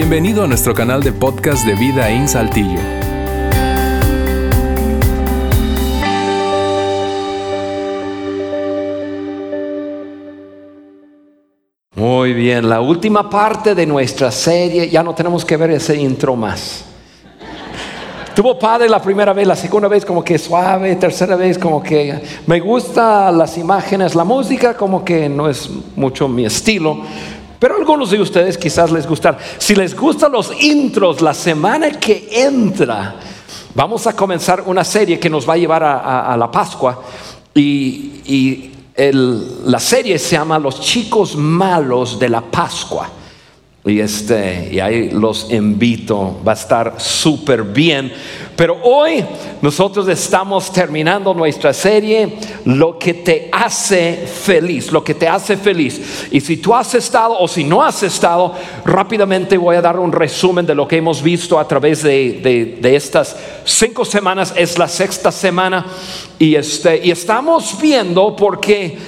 Bienvenido a nuestro canal de podcast de Vida en Saltillo. Muy bien, la última parte de nuestra serie, ya no tenemos que ver ese intro más. Tuvo padre la primera vez, la segunda vez como que suave, tercera vez como que me gusta las imágenes, la música como que no es mucho mi estilo, pero a algunos de ustedes quizás les gustan. Si les gustan los intros, la semana que entra vamos a comenzar una serie que nos va a llevar a, la Pascua y, la serie se llama Los chicos malos de la Pascua. Y, este, y ahí los invito, va a estar súper bien. Pero hoy nosotros estamos terminando nuestra serie, lo que te hace feliz, lo que te hace feliz. Y si tú has estado o si no has estado, rápidamente voy a dar un resumen de lo que hemos visto a través de, estas cinco semanas. Es la sexta semana y, este, y estamos viendo porque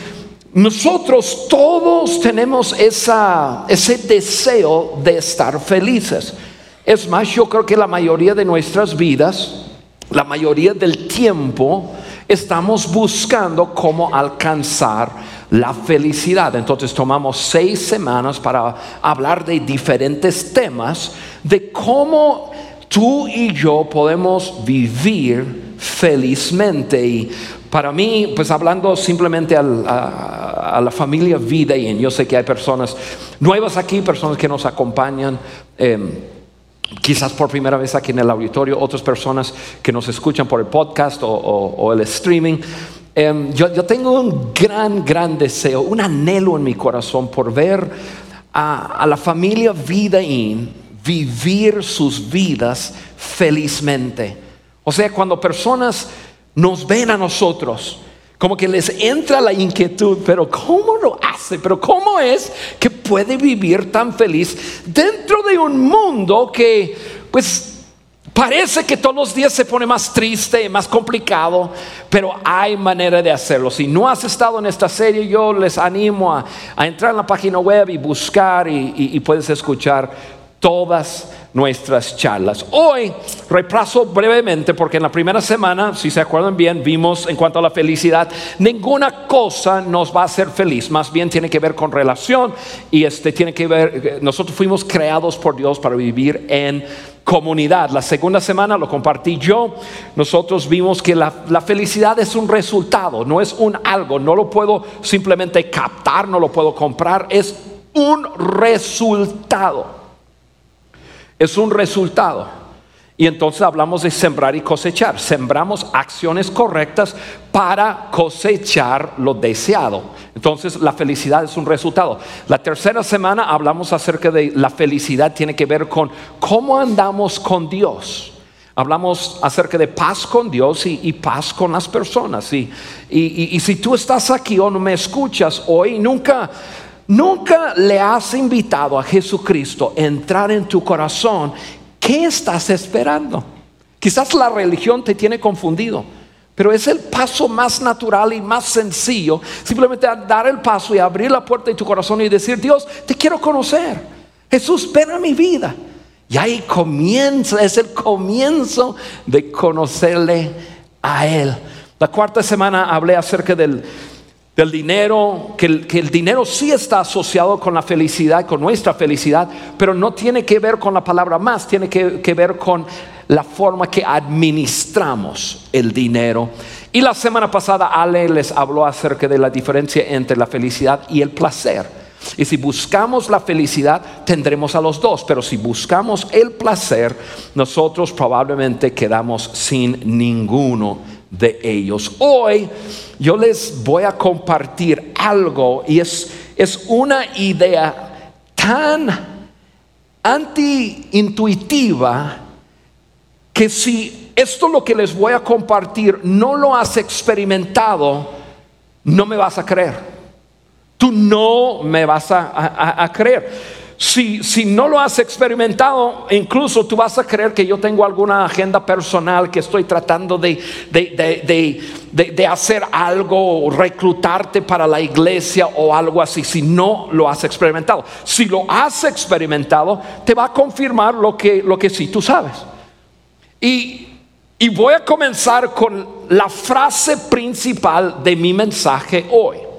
nosotros todos tenemos ese deseo de estar felices. Es más, yo creo que la mayoría de nuestras vidas, la mayoría del tiempo, estamos buscando cómo alcanzar la felicidad. Entonces tomamos seis semanas para hablar de diferentes temas, de cómo tú y yo podemos vivir felizmente. Y para mí, pues hablando simplemente a, la familia Vida, y yo sé que hay personas nuevas aquí, personas que nos acompañan. Em, quizás por primera vez aquí en el auditorio, otras personas que nos escuchan por el podcast o, el streaming. Em, yo, tengo un gran, gran deseo, un anhelo en mi corazón por ver a, la familia Vidaín vivir sus vidas felizmente. O sea, cuando personas nos ven a nosotros, como que les entra la inquietud, pero ¿cómo lo hace? Pero ¿cómo es que puede vivir tan feliz dentro de un mundo que pues parece que todos los días se pone más triste, más complicado, pero hay manera de hacerlo. Si no has estado en esta serie, yo les animo a, entrar en la página web y buscar y puedes escuchar todas nuestras charlas. Hoy repaso brevemente porque en la primera semana, si se acuerdan bien, vimos en cuanto a la felicidad, ninguna cosa nos va a hacer feliz, más bien tiene que ver con relación y este tiene que ver, nosotros fuimos creados por Dios para vivir en comunidad. La segunda semana lo compartí yo, nosotros vimos que la, la felicidad es un resultado, no es un algo, no lo puedo simplemente captar, no lo puedo comprar, es un resultado es un resultado. Y entonces hablamos de sembrar y cosechar. Sembramos acciones correctas para cosechar lo deseado. Entonces la felicidad es un resultado. La tercera semana hablamos acerca de la felicidad tiene que ver con cómo andamos con Dios. Hablamos acerca de paz con Dios y, paz con las personas. Y, y, si tú estás aquí o no me escuchas hoy, nunca Nunca le has invitado a Jesucristo a entrar en tu corazón. ¿Qué estás esperando? Quizás la religión te tiene confundido, pero es el paso más natural y más sencillo. Simplemente dar el paso y abrir la puerta de tu corazón y decir, Dios, te quiero conocer. Jesús, ven a mi vida. Y ahí comienza, es el comienzo de conocerle a Él. La cuarta semana hablé acerca del, del dinero, que el, dinero sí está asociado con la felicidad, con nuestra felicidad, pero no tiene que ver con la palabra más, tiene que, ver con la forma que administramos el dinero. Y la semana pasada Ale les habló acerca de la diferencia entre la felicidad y el placer. Y si buscamos la felicidad, tendremos a los dos, pero si buscamos el placer, nosotros probablemente quedamos sin ninguno de ellos. Hoy yo les voy a compartir algo y es, es una idea tan anti-intuitiva que si esto lo que les voy a compartir no lo has experimentado, no me vas a creer. Tú no me vas a, a creer. Si, no lo has experimentado, incluso tú vas a creer que yo tengo alguna agenda personal, que estoy tratando de, de, de, hacer algo, reclutarte para la iglesia o algo así, si no lo has experimentado. Si lo has experimentado, te va a confirmar lo que, lo que sí tú sabes. Y voy a comenzar con la frase principal de mi mensaje hoy.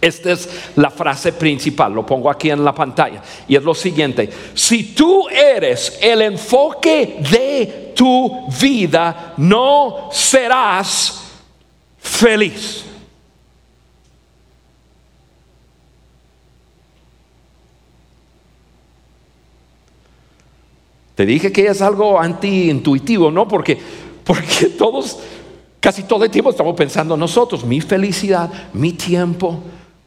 Esta es la frase principal, lo pongo aquí en la pantalla. Y es lo siguiente, si tú eres el enfoque de tu vida, no serás feliz. Te dije que es algo antiintuitivo, ¿no? Porque, porque todos, casi todo el tiempo estamos pensando nosotros, mi felicidad, mi tiempo,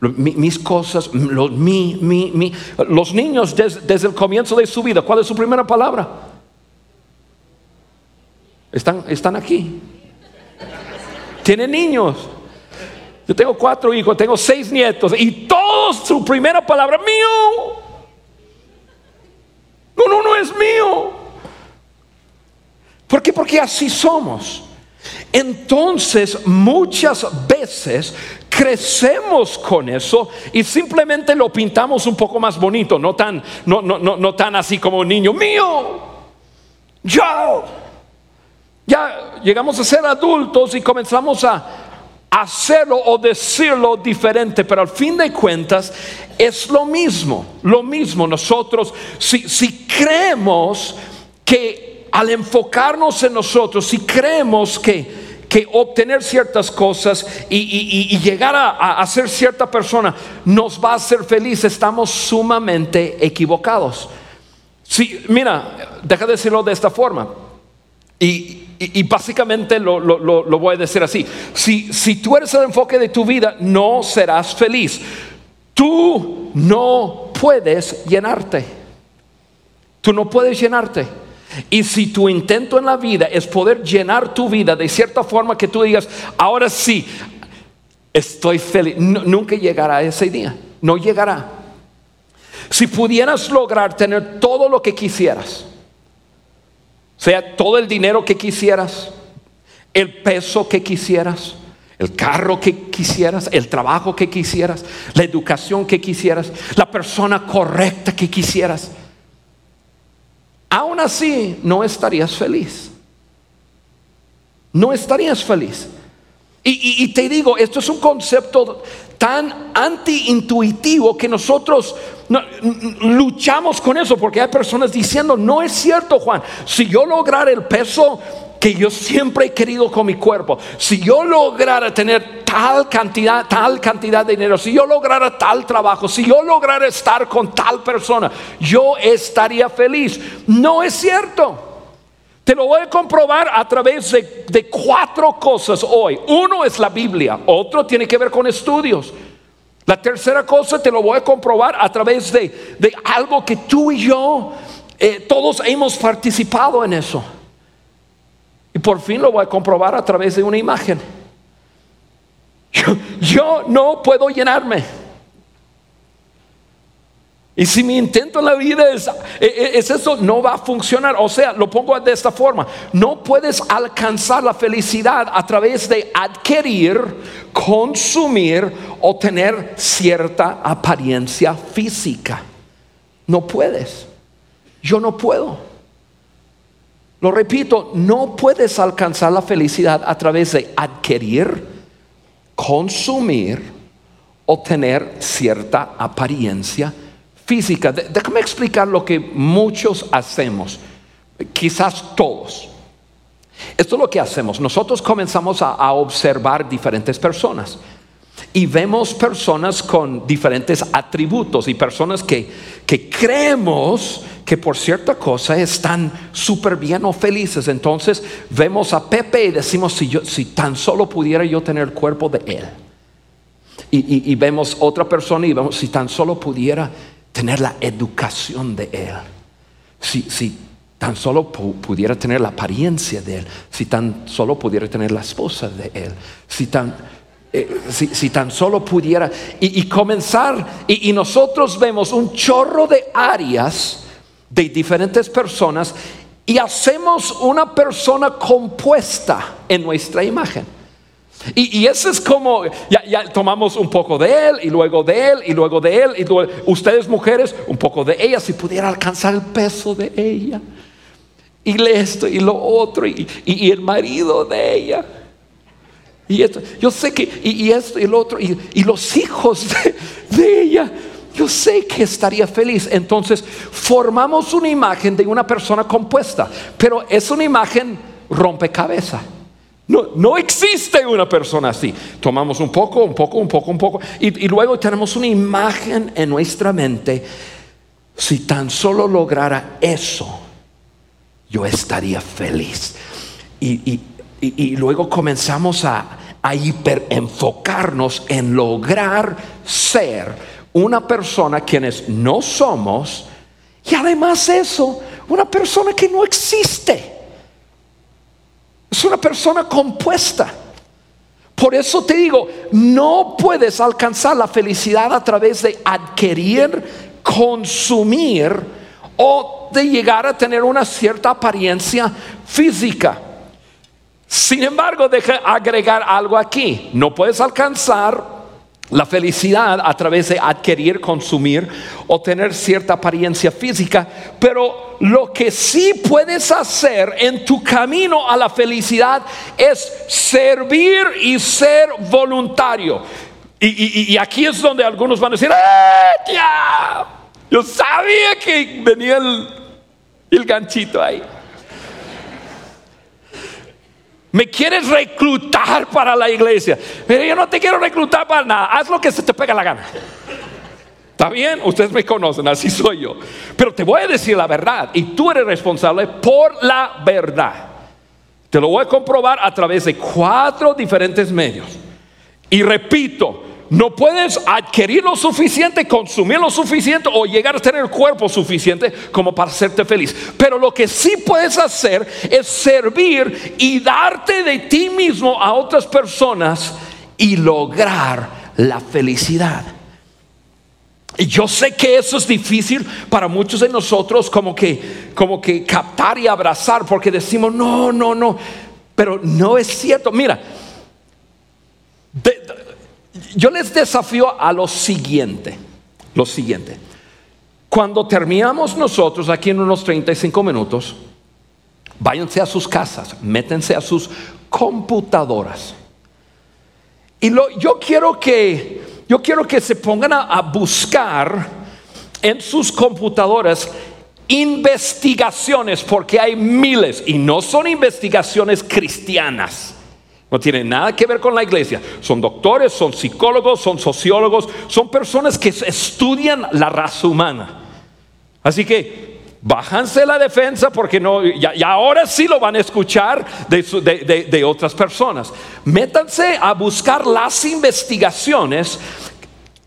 mis cosas, los, los niños desde el comienzo de su vida, ¿cuál es su primera palabra? Están, están aquí. Tienen niños. Yo tengo cuatro hijos, tengo seis nietos y todos su primera palabra, mío. No, no, no es mío. ¿Por qué? Porque así somos. Entonces muchas veces crecemos con eso y simplemente lo pintamos un poco más bonito, no tan, no, no, no, tan así como un niño mío, yo. Ya llegamos a ser adultos y comenzamos a hacerlo o decirlo diferente, pero al fin de cuentas es lo mismo, lo mismo. Nosotros, si, si creemos que al enfocarnos en nosotros, si creemos que que obtener ciertas cosas y, llegar a, ser cierta persona nos va a hacer feliz, estamos sumamente equivocados. Sí, mira, deja de decirlo de esta forma. Y, básicamente lo, voy a decir así. Si, si tú eres el enfoque de tu vida, no serás feliz. Tú no puedes llenarte. Tú no puedes llenarte. Y si tu intento en la vida es poder llenar tu vida de cierta forma que tú digas, ahora sí, estoy feliz, nunca llegará ese día, no llegará. Si pudieras lograr tener todo lo que quisieras, sea todo el dinero que quisieras, el peso que quisieras, el carro que quisieras, el trabajo que quisieras, la educación que quisieras, la persona correcta que quisieras, aún así no estarías feliz. No estarías feliz. Y, te digo, esto es un concepto tan anti-intuitivo que nosotros luchamos con eso, porque hay personas diciendo, no es cierto Juan, si yo lograr el peso que yo siempre he querido con mi cuerpo, si yo lograra tener tal cantidad, tal cantidad de dinero, si yo lograra tal trabajo, si yo lograra estar con tal persona, yo estaría feliz. No es cierto. Te lo voy a comprobar a través de, cuatro cosas hoy. Uno es la Biblia, otro tiene que ver con estudios. La tercera cosa te lo voy a comprobar a través de, algo que tú y yo eh, todos hemos participado en eso. Y por fin lo voy a comprobar a través de una imagen. Yo, no puedo llenarme. Y si mi intento en la vida es, e, e, es, eso, no va a funcionar. O sea, lo pongo de esta forma. No puedes alcanzar la felicidad a través de adquirir, consumir o tener cierta apariencia física. No puedes. Yo no puedo. Lo repito, no puedes alcanzar la felicidad a través de adquirir, consumir o tener cierta apariencia física. Déjame explicar lo que muchos hacemos, quizás todos. Esto es lo que hacemos. Nosotros comenzamos a, observar diferentes personas y vemos personas con diferentes atributos y personas que, que creemos que por cierta cosa están súper bien o felices. Entonces vemos a Pepe y decimos, si, yo, si tan solo pudiera yo tener el cuerpo de él. Y, vemos otra persona y vemos, si tan solo pudiera tener la educación de él. Si, si tan solo pudiera tener la apariencia de él. Si tan solo pudiera tener la esposa de él. Si tan... eh, si, tan solo pudiera, y, comenzar, y, y nosotros vemos un chorro de áreas de diferentes personas y hacemos una persona compuesta en nuestra imagen. Y, y eso es como, ya, tomamos un poco de él y luego de él y luego de él y ustedes mujeres un poco de ella si pudiera alcanzar el peso de ella. Y esto y lo otro y, y, el marido de ella. Y esto, yo sé que, y, esto y lo otro, y, los hijos de ella yo sé que estaría feliz. Entonces formamos una imagen de una persona compuesta, pero es una imagen rompecabezas. No, no existe una persona así. Tomamos un poco, un poco, un poco, un poco, y, luego tenemos una imagen en nuestra mente. Si tan solo lograra eso, yo estaría feliz. Y, luego comenzamos a, a hiperenfocarnos en lograr ser una persona quienes no somos y además eso, una persona que no existe. Es una persona compuesta. Por eso te digo, no puedes alcanzar la felicidad a través de adquirir, consumir o de llegar a tener una cierta apariencia física. Sin embargo, deja agregar algo aquí. No puedes alcanzar la felicidad a través de adquirir, consumir o tener cierta apariencia física, pero lo que sí puedes hacer en tu camino a la felicidad es servir y ser voluntario. Y, aquí es donde algunos van a decir, ¡Eh, ya! Yo sabía que venía el, el ganchito ahí. Me quieres reclutar para la iglesia. Pero yo no te quiero reclutar para nada. Haz lo que se te pega la gana. ¿Está bien? Ustedes me conocen, así soy yo. Pero te voy a decir la verdad. Y tú eres responsable por la verdad. Te lo voy a comprobar a través de cuatro diferentes medios. Y repito, no puedes adquirir lo suficiente, consumir lo suficiente o llegar a tener el cuerpo suficiente como para hacerte feliz. Pero lo que sí puedes hacer es servir y darte de ti mismo a otras personas y lograr la felicidad. Y yo sé que eso es difícil para muchos de nosotros como que como que captar y abrazar porque decimos, "No, no, no." Pero no es cierto. Mira, yo les desafío a lo siguiente, lo siguiente. Cuando terminamos nosotros aquí en unos 35 minutos, váyanse a sus casas, métense a sus computadoras. Y lo, yo quiero que yo quiero que se pongan a buscar en sus computadoras investigaciones, porque hay miles y no son investigaciones cristianas. No tiene nada que ver con la iglesia. Son doctores, son psicólogos, son sociólogos, son personas que estudian la raza humana. Así que bájanse la defensa porque no, ya, ahora sí lo van a escuchar de, otras personas. Métanse a buscar las investigaciones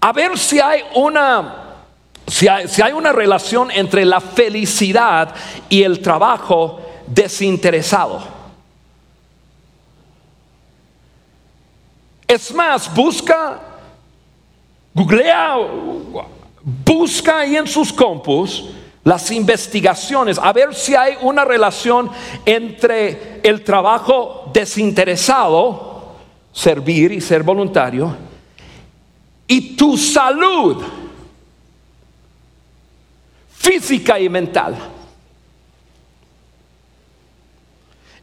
a ver si hay una si hay, una relación entre la felicidad y el trabajo desinteresado. Es más, busca, googlea, busca ahí en sus compus las investigaciones, a ver si hay una relación entre el trabajo desinteresado, servir y ser voluntario, y tu salud física y mental.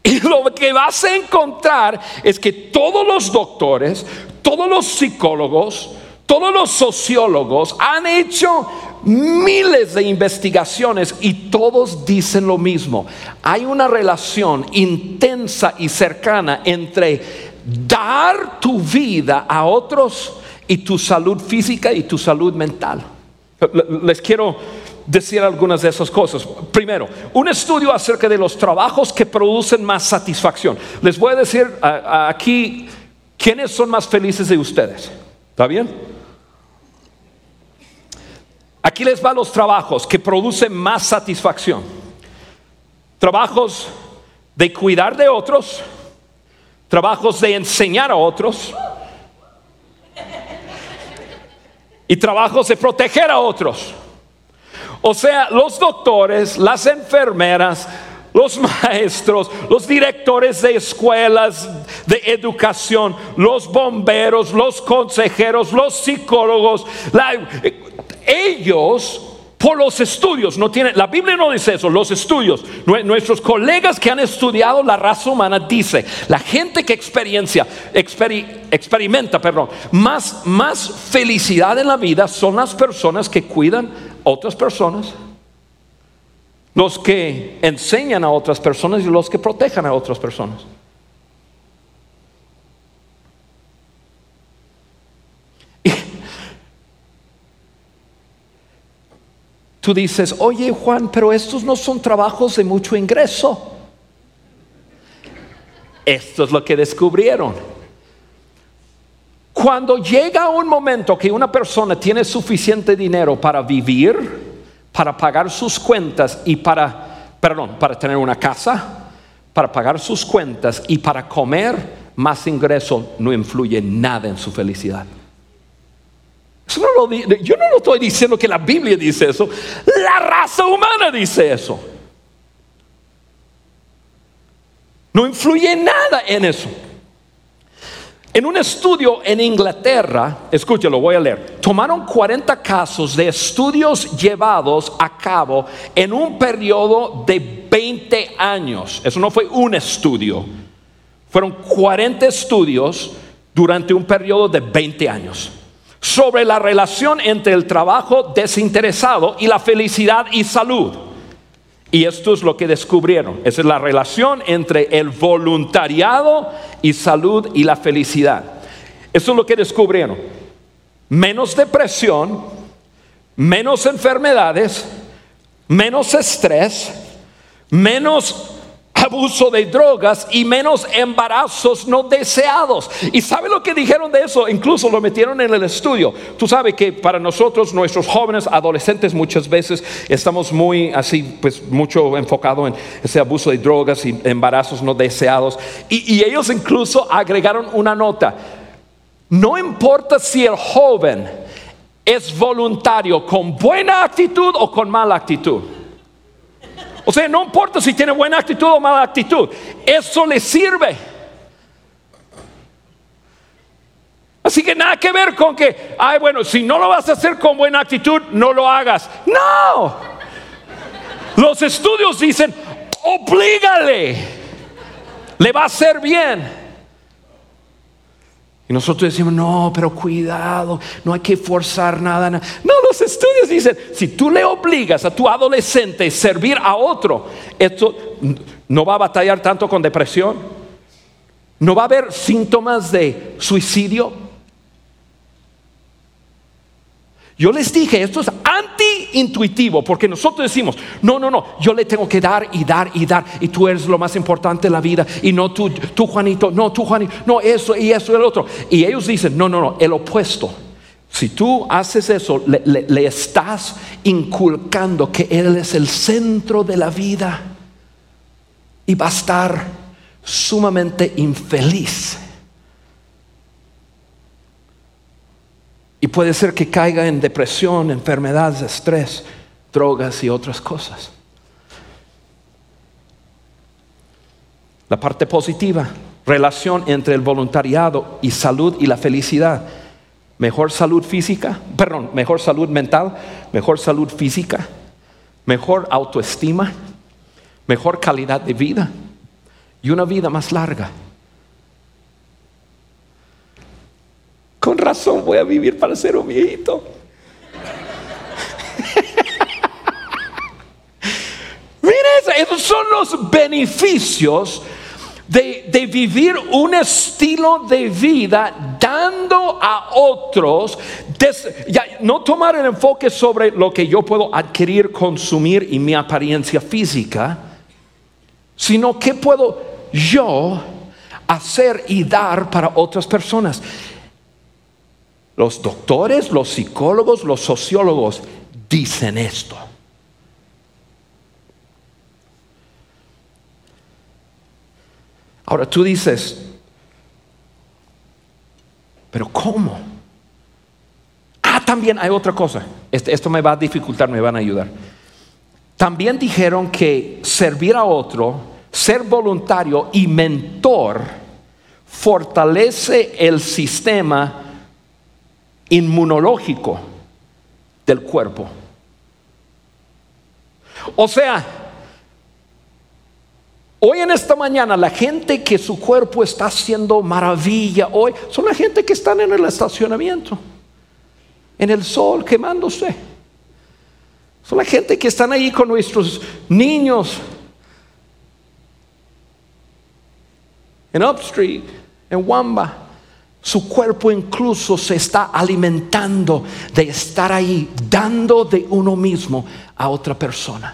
Y lo que vas a encontrar es que todos los doctores, todos los psicólogos, todos los sociólogos han hecho miles de investigaciones y todos dicen lo mismo. Hay una relación intensa y cercana entre dar tu vida a otros y tu salud física y tu salud mental. Les quiero decir algunas de esas cosas. Primero, un estudio acerca de los trabajos que producen más satisfacción. Les voy a decir aquí quiénes son más felices de ustedes. ¿Está bien? Aquí les va los trabajos que producen más satisfacción. Trabajos de cuidar de otros, trabajos de enseñar a otros, y trabajos de proteger a otros. O sea, los doctores, las enfermeras, los maestros, los directores de escuelas de educación, los bomberos, los consejeros, los psicólogos, ellos por los estudios, no tiene, la Biblia no dice eso, los estudios, nuestros colegas que han estudiado la raza humana dice, la gente que experiencia, experimenta, perdón, más, más felicidad en la vida son las personas que cuidan otras personas, los que enseñan a otras personas y los que protejan a otras personas. Tú dices, oye Juan, pero estos no son trabajos de mucho ingreso. Esto es lo que descubrieron. Cuando llega un momento que una persona tiene suficiente dinero para vivir, para pagar sus cuentas y para, perdón, para tener una casa, para pagar sus cuentas y para comer, más ingreso no influye nada en su felicidad yo no lo estoy diciendo que la Biblia dice eso, la raza humana dice eso. No influye nada en eso. En un estudio en Inglaterra, escúchalo, voy a leer, tomaron 40 casos de estudios llevados a cabo en un periodo de 20 años. Eso no fue un estudio, fueron 40 estudios durante un periodo de 20 años sobre la relación entre el trabajo desinteresado y la felicidad y salud. Y esto es lo que descubrieron. Esa es la relación entre el voluntariado y salud y la felicidad. Eso es lo que descubrieron. Menos depresión, menos enfermedades, menos estrés, menos abuso de drogas y menos embarazos no deseados. ¿Y sabe lo que dijeron de eso? Incluso lo metieron en el estudio. Tú sabes que para nosotros, nuestros jóvenes, adolescentes, muchas veces estamos muy así, pues mucho enfocado en ese abuso de drogas y embarazos no deseados. Y, y ellos incluso agregaron una nota. No importa si el joven es voluntario con buena actitud o con mala actitud. O sea, no importa si tiene buena actitud o mala actitud, eso le sirve. Así que nada que ver con que, ay, bueno, si no lo vas a hacer con buena actitud, no lo hagas. No. Los estudios dicen, oblígale. Le va a hacer bien. Y nosotros decimos, no, pero cuidado, no hay que forzar nada. No, los estudios dicen, si tú le obligas a tu adolescente a servir a otro, esto no va a batallar tanto con depresión, no va a haber síntomas de suicidio, Yo les dije, esto es anti-intuitivo, porque nosotros decimos, no, no, no, yo le tengo que dar y dar y dar, y tú eres lo más importante de la vida, y no tú, tú Juanito, no tú Juanito, no eso y eso y el otro. Y ellos dicen, no, no, no, el opuesto. Si tú haces eso, le, le estás inculcando que Él es el centro de la vida y va a estar sumamente infeliz Y puede ser que caiga en depresión, enfermedades, estrés, drogas y otras cosas. La parte positiva, relación entre el voluntariado y salud y la felicidad. Mejor salud física, perdón, mejor salud mental, mejor salud física, mejor autoestima, mejor calidad de vida y una vida más larga. Con razón voy a vivir para ser un viejito. Mira, esos son los beneficios de, vivir un estilo de vida dando a otros, no tomar el enfoque sobre lo que yo puedo adquirir, consumir y mi apariencia física, sino que puedo yo hacer y dar para otras personas. Los doctores, los psicólogos, los sociólogos dicen esto. Ahora tú dices, pero ¿cómo? Ah, también hay otra cosa. Este, esto me va a dificultar, me van a ayudar. También dijeron que servir a otro, ser voluntario y mentor fortalece el sistema inmunológico del cuerpo. O sea, hoy en esta mañana la gente que su cuerpo está haciendo maravilla hoy son la gente que están en el estacionamiento, en el sol quemándose. Son la gente que están ahí con nuestros niños en Upstreet, en Wamba. Su cuerpo incluso se está alimentando de estar ahí, dando de uno mismo a otra persona.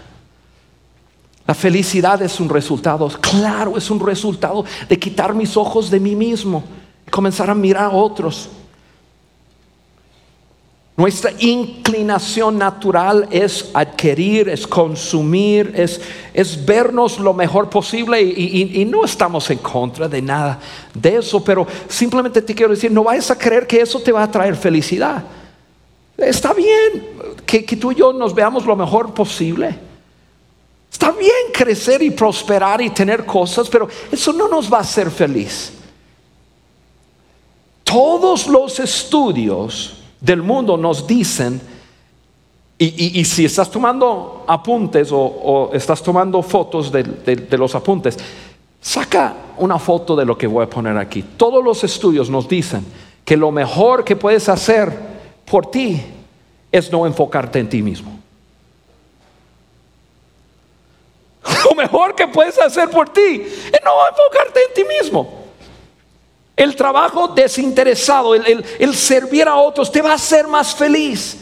La felicidad es un resultado, claro, es un resultado de quitar mis ojos de mí mismo y comenzar a mirar a otros. Nuestra inclinación natural es adquirir, es consumir, es, es vernos lo mejor posible y, no estamos en contra de nada de eso, pero simplemente te quiero decir, no vayas a creer que eso te va a traer felicidad. Está bien que, que tú y yo nos veamos lo mejor posible. Está bien crecer y prosperar y tener cosas, pero eso no nos va a hacer feliz. Todos los estudios del mundo nos dicen, y, si estás tomando apuntes o, estás tomando fotos de, los apuntes, saca una foto de lo que voy a poner aquí. Todos los estudios nos dicen que lo mejor que puedes hacer por ti es no enfocarte en ti mismo. Lo mejor que puedes hacer por ti es no enfocarte en ti mismo. El trabajo desinteresado, el, servir a otros, te va a hacer más feliz.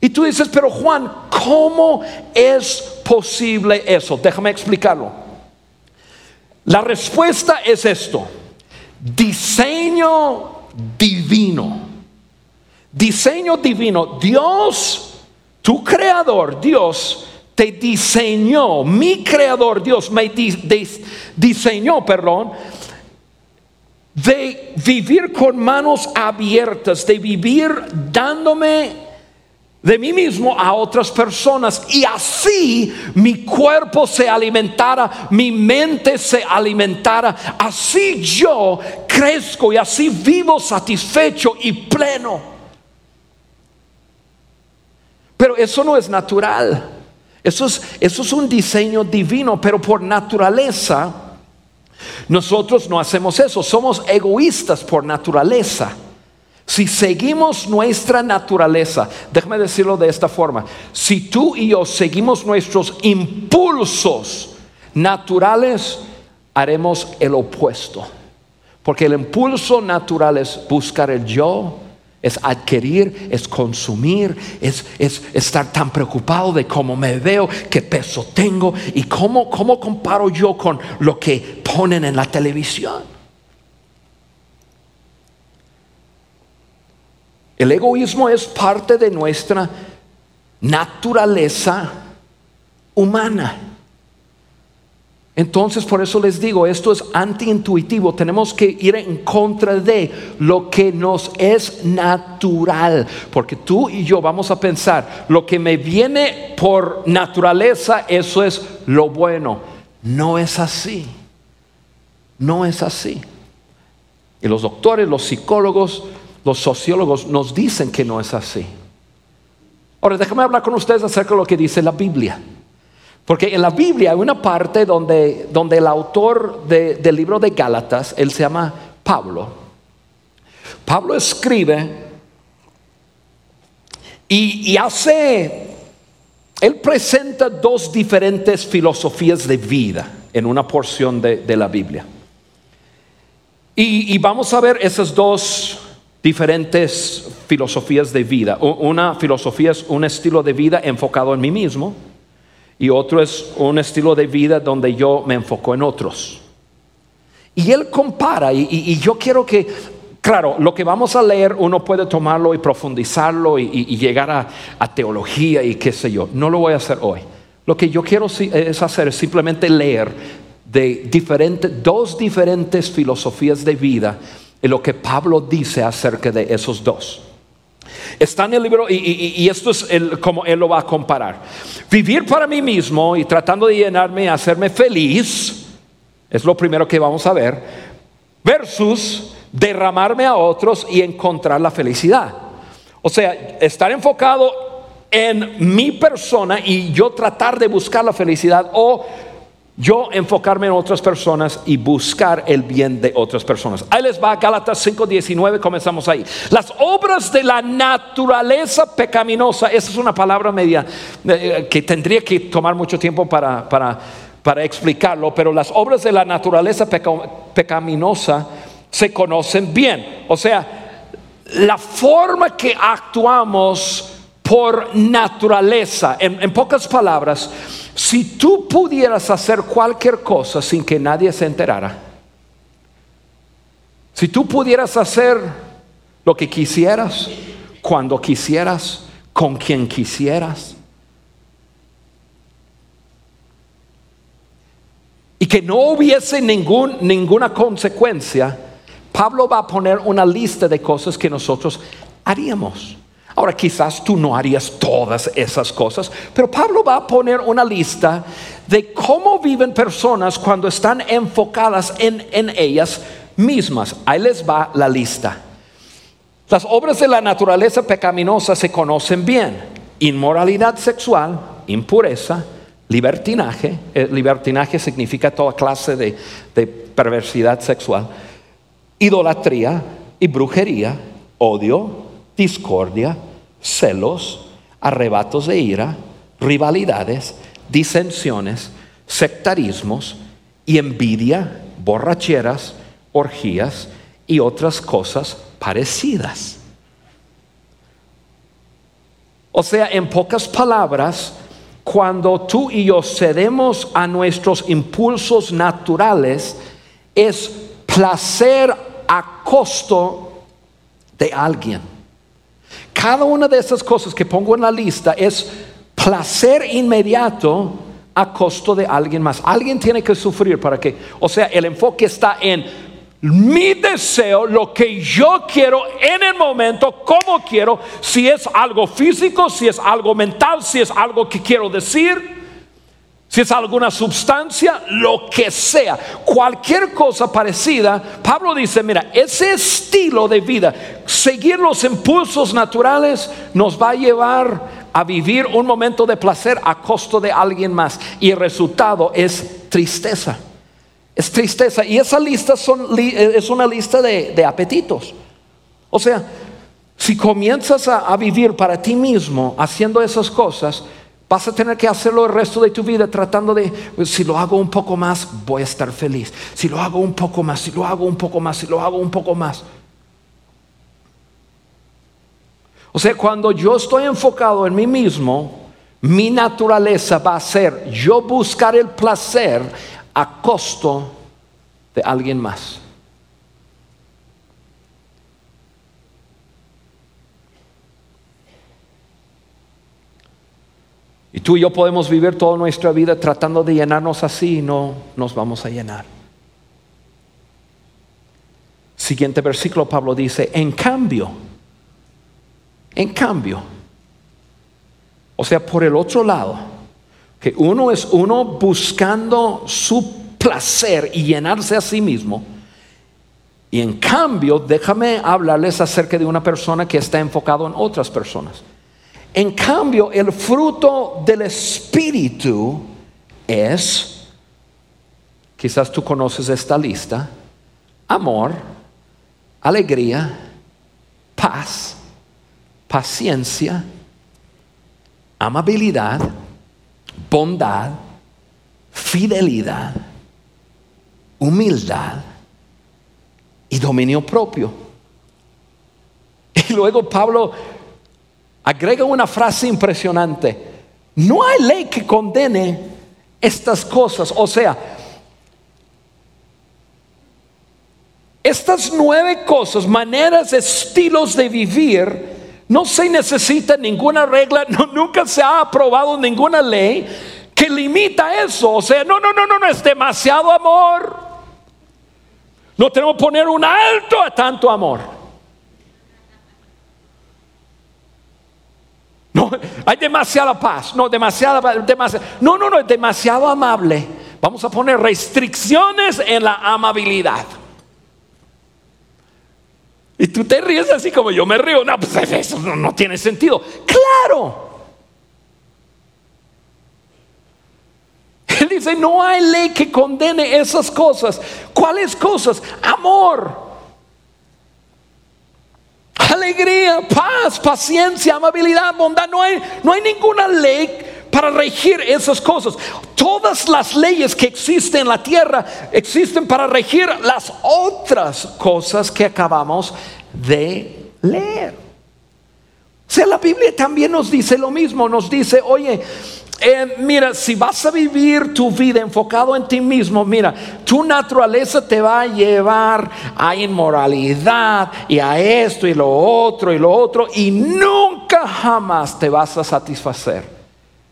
Y tú dices, pero Juan, ¿cómo es posible eso? Déjame explicarlo. La respuesta es esto. Diseño divino. Diseño divino. Dios, tu creador, Dios, te diseñó. Mi creador, Dios, me diseñó, perdón de vivir con manos abiertas, de vivir dándome de mí mismo a otras personas y así mi cuerpo se alimentara, mi mente se alimentara, así yo crezco y así vivo satisfecho y pleno. Pero eso no es natural, eso es, eso es un diseño divino, pero por naturaleza nosotros no hacemos eso, somos egoístas por naturaleza. Si seguimos nuestra naturaleza, déjame decirlo de esta forma, si tú y yo seguimos nuestros impulsos naturales, haremos el opuesto. Porque el impulso natural es buscar el yo, es adquirir, es consumir, es, estar tan preocupado de cómo me veo, qué peso tengo y cómo, cómo comparo yo con lo que ponen en la televisión. El egoísmo es parte de nuestra naturaleza humana. Entonces, por eso les digo, esto es antiintuitivo. Tenemos que ir en contra de lo que nos es natural. Porque tú y yo vamos a pensar, lo que me viene por naturaleza, eso es lo bueno. No es así. No es así. Y los doctores, los psicólogos, los sociólogos nos dicen que no es así. Ahora, déjame hablar con ustedes acerca de lo que dice la Biblia. Porque en la Biblia hay una parte donde, donde el autor del libro de Gálatas, él se llama Pablo. Pablo escribe y, hace, él presenta dos diferentes filosofías de vida en una porción de, la Biblia. Y vamos a ver esas dos diferentes filosofías de vida. Una filosofía es un estilo de vida enfocado en mí mismo y otro es un estilo de vida donde yo me enfoco en otros. Y él compara, y, yo quiero que, claro, lo que vamos a leer uno puede tomarlo y profundizarlo y, llegar a, teología y qué sé yo. No lo voy a hacer hoy. Lo que yo quiero es hacer es simplemente leer de diferentes, dos diferentes filosofías de vida y lo que Pablo dice acerca de esos dos. Está en el libro y, esto es como él lo va a comparar. Vivir para mí mismo y tratando de llenarme y hacerme feliz es lo primero que vamos a ver. Versus derramarme a otros y encontrar la felicidad. O sea, estar enfocado en mi persona y yo tratar de buscar la felicidad o yo enfocarme en otras personas y buscar el bien de otras personas. Ahí les va Gálatas 5:19, comenzamos ahí. Las obras de la naturaleza pecaminosa, esa es una palabra media eh, que tendría que tomar mucho tiempo para, para, para explicarlo, pero las obras de la naturaleza pecaminosa se conocen bien. O sea, la forma que actuamos por naturaleza, en, pocas palabras, si tú pudieras hacer cualquier cosa sin que nadie se enterara, si tú pudieras hacer lo que quisieras, cuando quisieras, con quien quisieras, y que no hubiese ninguna consecuencia, Pablo va a poner una lista de cosas que nosotros haríamos. Ahora quizás tú no harías todas esas cosas, pero Pablo va a poner una lista de cómo viven personas cuando están enfocadas en, en ellas mismas. Ahí les va la lista. Las obras de la naturaleza pecaminosa se conocen bien. Inmoralidad sexual, impureza, libertinaje. Eh, libertinaje significa toda clase de, de perversidad sexual idolatría y brujería, odio, discordia, celos, arrebatos de ira, rivalidades, disensiones, sectarismos y envidia, borracheras, orgías y otras cosas parecidas. O sea, en pocas palabras, cuando tú y yo cedemos a nuestros impulsos naturales, es placer a costo de alguien. Cada una de esas cosas que pongo en la lista es placer inmediato a costo de alguien más. Alguien tiene que sufrir para que, o sea, el enfoque está en mi deseo, lo que yo quiero en el momento, como quiero, si es algo físico, si es algo mental, si es algo que quiero decir si es alguna sustancia, lo que sea, cualquier cosa parecida, Pablo dice, mira, ese estilo de vida, seguir los impulsos naturales, nos va a llevar a vivir un momento de placer a costo de alguien más. Y el resultado es tristeza. Es tristeza. Y esa lista es una lista de, apetitos. O sea, si comienzas a vivir para ti mismo haciendo esas cosas, Vas a tener que hacerlo el resto de tu vida tratando de, si lo hago un poco más, voy a estar feliz. Si lo hago un poco más, si lo hago un poco más, si lo hago un poco más. O sea, cuando yo estoy enfocado en mí mismo, mi naturaleza va a ser yo buscar el placer a costo de alguien más. Y tú y yo podemos vivir toda nuestra vida tratando de llenarnos así y no nos vamos a llenar. Siguiente versículo, Pablo dice, en cambio, en cambio, o sea, por el otro lado, que uno es uno buscando su placer y llenarse a sí mismo, y en cambio, déjame hablarles acerca de una persona que está enfocado en otras personas. En cambio, el fruto del Espíritu es, quizás tú conoces esta lista, amor, alegría, paz, paciencia, amabilidad, bondad, fidelidad, humildad y dominio propio. Y luego Pablo agrega una frase impresionante. No hay ley que condene estas cosas. O sea, estas nueve cosas, maneras, estilos de vivir, no se necesita ninguna regla, nunca se ha aprobado ninguna ley que limita eso. O sea, no, no, no, no, no es demasiado amor. No tenemos que poner un alto a tanto amor. No, hay demasiada paz, no, demasiada, demasiada, no, no, no, es demasiado amable. Vamos a poner restricciones en la amabilidad. Y tú te ríes así como yo me río. No, pues eso no, no tiene sentido. Claro. Él dice, no hay ley que condene esas cosas. ¿Cuáles cosas? Amor alegría, paz, paciencia, amabilidad, bondad. No hay, no hay ninguna ley para regir esas cosas. Todas las leyes que existen en la tierra existen para regir las otras cosas que acabamos de leer. O sea, la Biblia también nos dice lo mismo, nos dice, oye, eh, mira, si vas a vivir tu vida enfocado en ti mismo, mira, tu naturaleza te va a llevar a inmoralidad y a esto y lo otro y lo otro y nunca jamás te vas a satisfacer.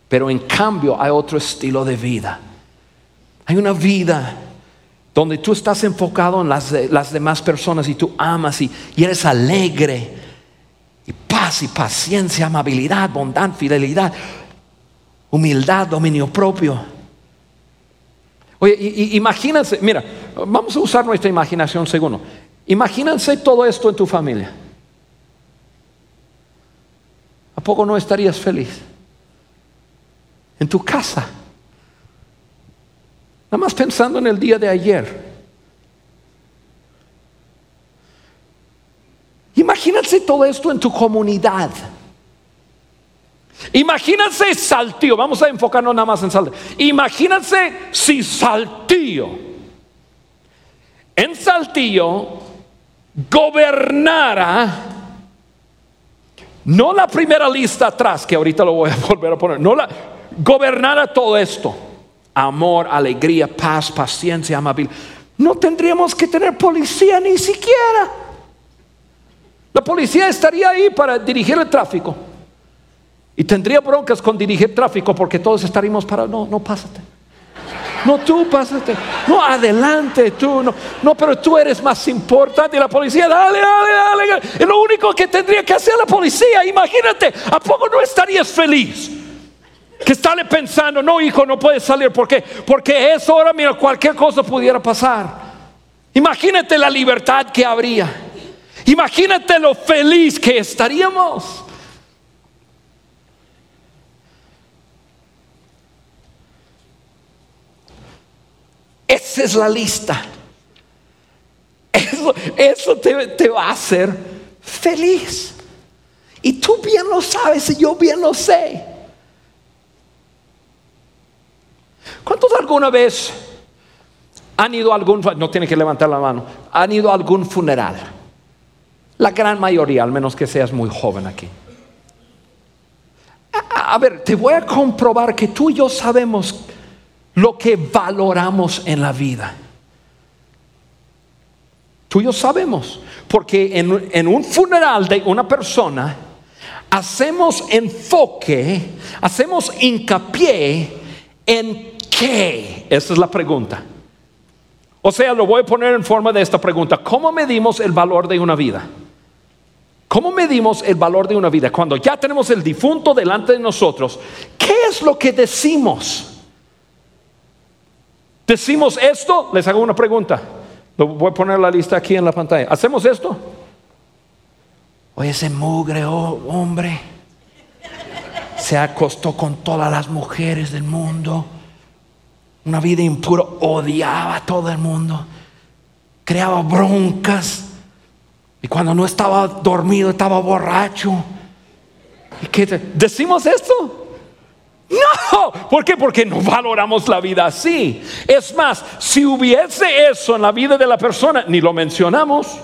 Pero en cambio hay otro estilo de vida. Hay una vida donde tú estás enfocado en las, las demás personas y tú amas y, y eres alegre. Y paz y paciencia, amabilidad, bondad, fidelidad humildad, dominio propio. Oye, imagínense, mira, vamos a usar nuestra imaginación segundo. Imagínense todo esto en tu familia. ¿A poco no estarías feliz? En tu casa. Nada más pensando en el día de ayer. Imagínense todo esto en tu comunidad. Imagínense Saltillo, vamos a enfocarnos nada más en Saltillo. Imagínense si Saltillo, en Saltillo, gobernara, no la primera lista atrás, que ahorita lo voy a volver a poner, no la, gobernara todo esto, amor, alegría, paz, paciencia, amabilidad. No tendríamos que tener policía ni siquiera. La policía estaría ahí para dirigir el tráfico. Y tendría broncas con dirigir tráfico porque todos estaríamos para, no, no pásate. No, tú pásate. No, adelante, tú. No, no, pero tú eres más importante. Y la policía, dale, dale, dale. Es lo único que tendría que hacer la policía. Imagínate, ¿a poco no estarías feliz? Que estarle pensando, no, hijo, no puedes salir. ¿Por qué? Porque es hora, mira, cualquier cosa pudiera pasar. Imagínate la libertad que habría. Imagínate lo feliz que estaríamos. Esa es la lista. Eso, te, va a hacer feliz. Y tú bien lo sabes y yo bien lo sé. ¿Cuántos alguna vez han ido a algún, no tiene que levantar la mano, han ido a algún funeral? La gran mayoría, al menos que seas muy joven aquí. a ver, te voy a comprobar que tú y yo sabemos lo que valoramos en la vida. Tú y yo sabemos, porque en, un funeral de una persona hacemos enfoque, hacemos hincapié en qué. Esa es la pregunta. O sea, lo voy a poner en forma de esta pregunta. ¿Cómo medimos el valor de una vida? ¿Cómo medimos el valor de una vida? Cuando ya tenemos el difunto delante de nosotros, ¿qué es lo que decimos? Decimos esto, les hago una pregunta. Voy a poner la lista aquí en la pantalla. ¿Hacemos esto? Oye, ese mugre oh, hombre se acostó con todas las mujeres del mundo. Una vida impura, odiaba a todo el mundo. Creaba broncas. Y cuando no estaba dormido, estaba borracho. ¿Y qué ¿Decimos esto? No, ¿por qué? Porque no valoramos la vida así. Es más, si hubiese eso en la vida de la persona, ni lo mencionamos.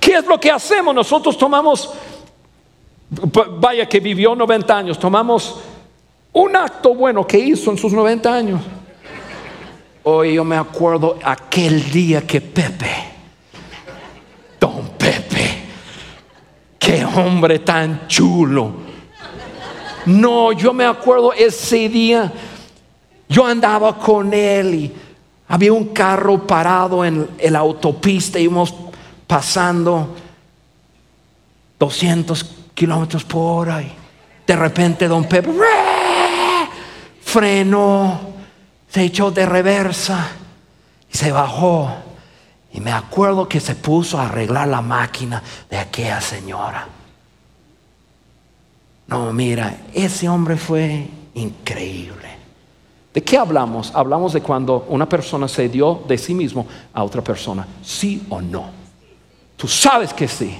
¿Qué es lo que hacemos? Nosotros tomamos, vaya que vivió 90 años, tomamos un acto bueno que hizo en sus 90 años. Hoy yo me acuerdo aquel día que Pepe, don Pepe, qué hombre tan chulo no, yo me acuerdo ese día, yo andaba con él y había un carro parado en la autopista, íbamos pasando 200 kilómetros por hora. Y de repente don Pepe frenó, se echó de reversa y se bajó. Y me acuerdo que se puso a arreglar la máquina de aquella señora. No, mira, ese hombre fue increíble. ¿De qué hablamos? Hablamos de cuando una persona se dio de sí mismo a otra persona, sí o no. Tú sabes que sí.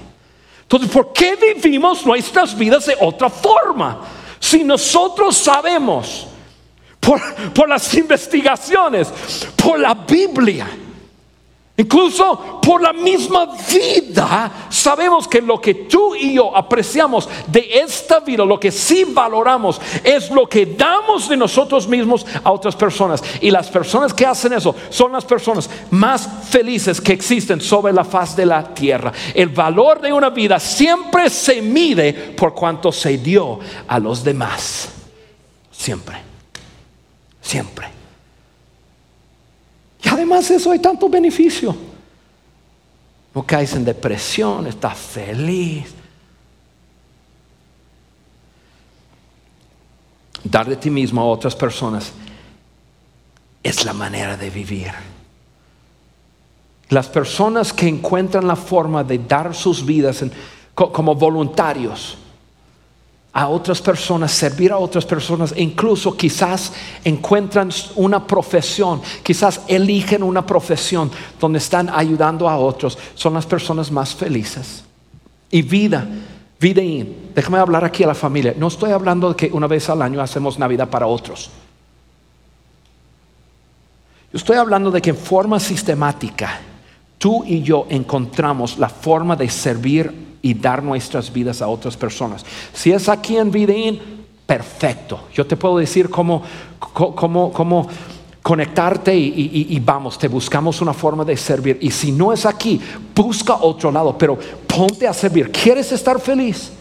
Entonces, ¿por qué vivimos nuestras vidas de otra forma? Si nosotros sabemos por, por las investigaciones, por la Biblia, Incluso por la misma vida sabemos que lo que tú y yo apreciamos de esta vida, lo que sí valoramos, es lo que damos de nosotros mismos a otras personas. Y las personas que hacen eso son las personas más felices que existen sobre la faz de la tierra. El valor de una vida siempre se mide por cuanto se dio a los demás. Siempre. Siempre. Además de eso hay tanto beneficio. No caes en depresión, estás feliz. Dar de ti mismo a otras personas es la manera de vivir. Las personas que encuentran la forma de dar sus vidas como voluntarios, a otras personas, servir a otras personas, incluso quizás encuentran una profesión, quizás eligen una profesión donde están ayudando a otros, son las personas más felices. Y vida, vida y déjame hablar aquí a la familia, no estoy hablando de que una vez al año hacemos Navidad para otros. Yo estoy hablando de que en forma sistemática tú y yo encontramos la forma de servir y dar nuestras vidas a otras personas. Si es aquí en Vidin, perfecto. Yo te puedo decir cómo, cómo, conectarte y, y, vamos, te buscamos una forma de servir. Y si no es aquí, busca otro lado, pero ponte a servir. ¿Quieres estar feliz?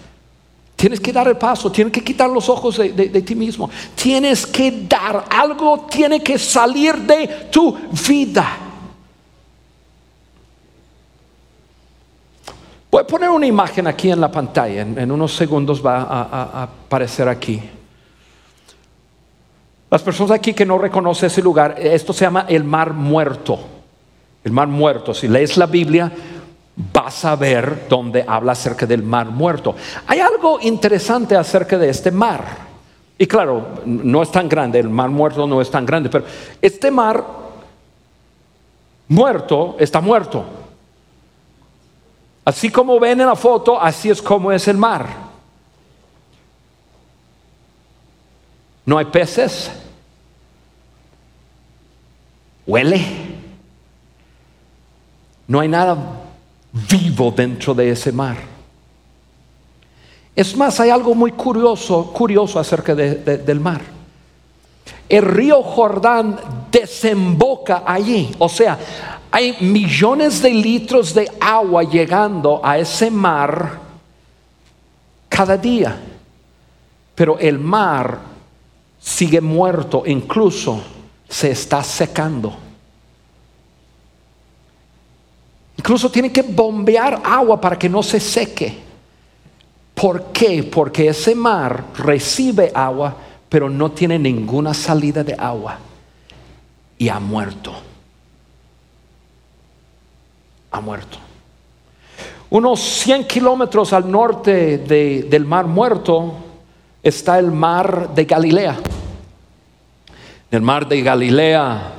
Tienes que dar el paso, tienes que quitar los ojos de, de, ti mismo. Tienes que dar, algo tiene que salir de tu vida. Voy a poner una imagen aquí en la pantalla, en, unos segundos va a, aparecer aquí. Las personas aquí que no reconocen ese lugar, esto se llama el mar muerto. El mar muerto, si lees la Biblia, vas a ver donde habla acerca del mar muerto. Hay algo interesante acerca de este mar. Y claro, no es tan grande, el mar muerto no es tan grande, pero este mar muerto está muerto. Así como ven en la foto, así es como es el mar. No hay peces. Huele. No hay nada vivo dentro de ese mar. Es más, hay algo muy curioso, curioso acerca del mar. El río Jordán desemboca allí. O sea, hay millones de litros de agua llegando a ese mar cada día. Pero el mar sigue muerto, incluso se está secando. Incluso tiene que bombear agua para que no se seque. ¿Por qué? Porque ese mar recibe agua, pero no tiene ninguna salida de agua y ha muerto ha muerto. Unos 100 kilómetros al norte del mar muerto está el mar de Galilea. El mar de Galilea,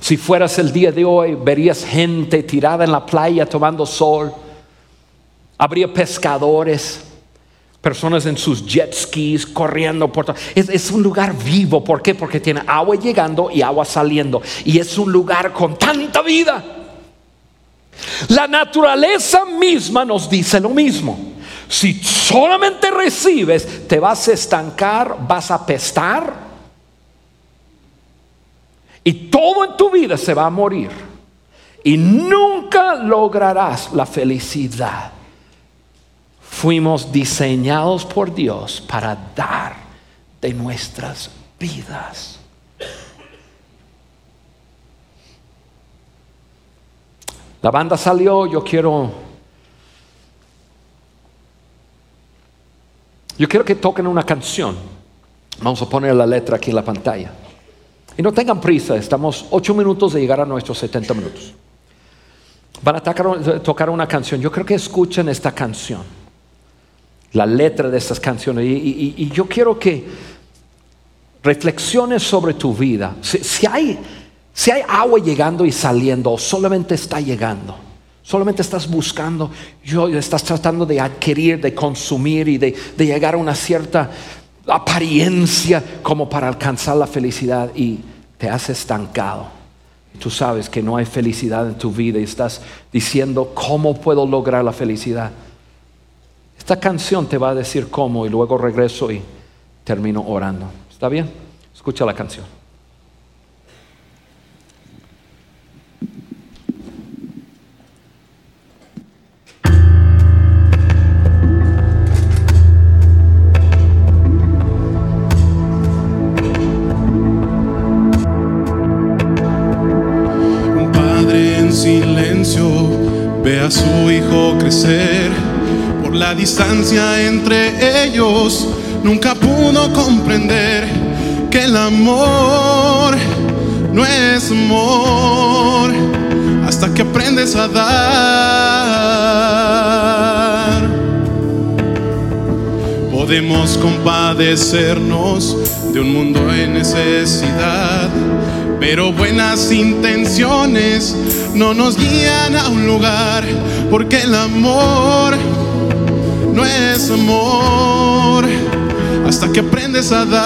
si fueras el día de hoy, verías gente tirada en la playa tomando sol. Habría pescadores, personas en sus jet skis corriendo por todo. Es, es, un lugar vivo. ¿Por qué? Porque tiene agua llegando y agua saliendo. Y es un lugar con tanta vida. La naturaleza misma nos dice lo mismo. Si solamente recibes, te vas a estancar, vas a pestar y todo en tu vida se va a morir. Y nunca lograrás la felicidad. Fuimos diseñados por Dios para dar de nuestras vidas. La banda salió, yo quiero Yo quiero que toquen una canción. Vamos a poner la letra aquí en la pantalla. Y no tengan prisa, estamos ocho minutos de llegar a nuestros 70 minutos. Van a tocar, una canción. Yo creo que escuchen esta canción, la letra de estas canciones. Y, yo quiero que reflexiones sobre tu vida. Si, hay, si hay agua llegando y saliendo, solamente está llegando. Solamente estás buscando, yo, estás tratando de adquirir, de consumir y de, de llegar a una cierta apariencia como para alcanzar la felicidad y te has estancado. Tú sabes que no hay felicidad en tu vida y estás diciendo, ¿cómo puedo lograr la felicidad? Esta canción te va a decir cómo y luego regreso y termino orando. ¿Está bien? Escucha la canción. Distancia entre ellos, nunca pudo comprender que el amor no es amor hasta que aprendes a dar. Podemos compadecernos de un mundo en necesidad pero buenas intenciones no nos guían a un lugar, porque el amor no es amor hasta que aprendes a dar,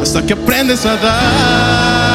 hasta que aprendes a dar.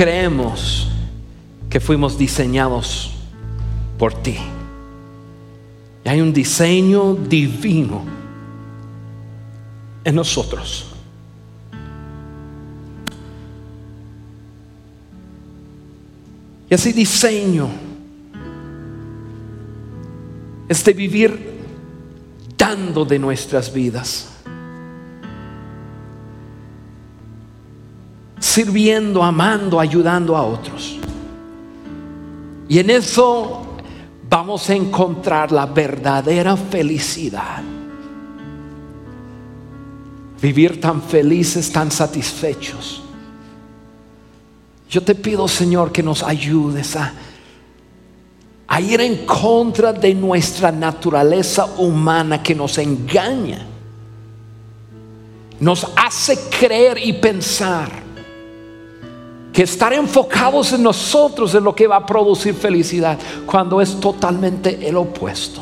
Creemos que fuimos diseñados por ti. Y hay un diseño divino en nosotros. Y ese diseño es de vivir dando de nuestras vidas. Sirviendo, amando, ayudando a otros. Y en eso vamos a encontrar la verdadera felicidad. Vivir tan felices, tan satisfechos. Yo te pido, Señor, que nos ayudes a, ir en contra de nuestra naturaleza humana que nos engaña. Nos hace creer y pensar que estar enfocados en nosotros es lo que va a producir felicidad, cuando es totalmente el opuesto.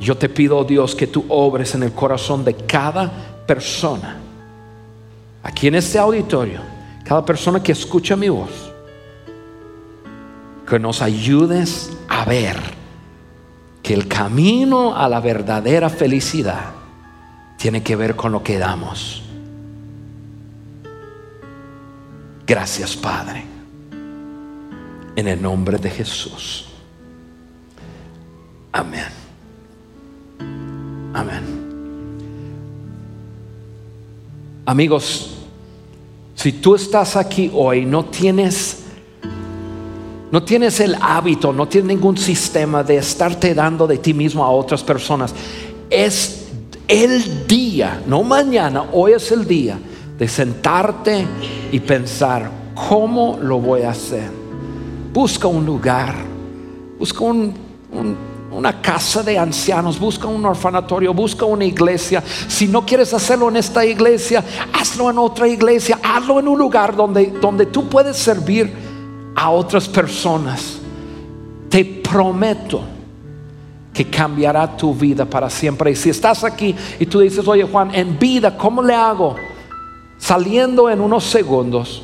Yo te pido, Dios, que tú obres en el corazón de cada persona, aquí en este auditorio cada persona que escucha mi voz, que nos ayudes a ver que el camino a la verdadera felicidad tiene que ver con lo que damos. Gracias Padre, en el nombre de Jesús. Amén. Amén. Amigos, si tú estás aquí hoy, no tienes no tienes el hábito, no tienes ningún sistema de estarte dando de ti mismo a otras personas. Es el día, no mañana, hoy es el día de sentarte y pensar, ¿cómo lo voy a hacer? Busca un lugar, busca un, un una casa de ancianos, busca un orfanatorio, busca una iglesia. Si no quieres hacerlo en esta iglesia, hazlo en otra iglesia, hazlo en un lugar donde, donde tú puedes servir a otras personas. Te prometo que cambiará tu vida para siempre. Y si estás aquí y tú dices, oye Juan, en vida, ¿cómo le hago? Saliendo en unos segundos,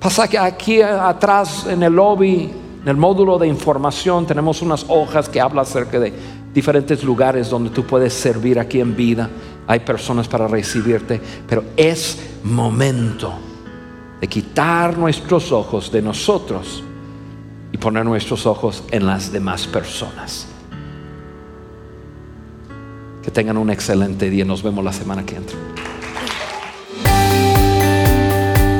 pasa que aquí atrás en el lobby en el módulo de información tenemos unas hojas que hablan acerca de diferentes lugares donde tú puedes servir aquí en vida. Hay personas para recibirte, pero es momento de quitar nuestros ojos de nosotros y poner nuestros ojos en las demás personas. Que tengan un excelente día. Nos vemos la semana que entra.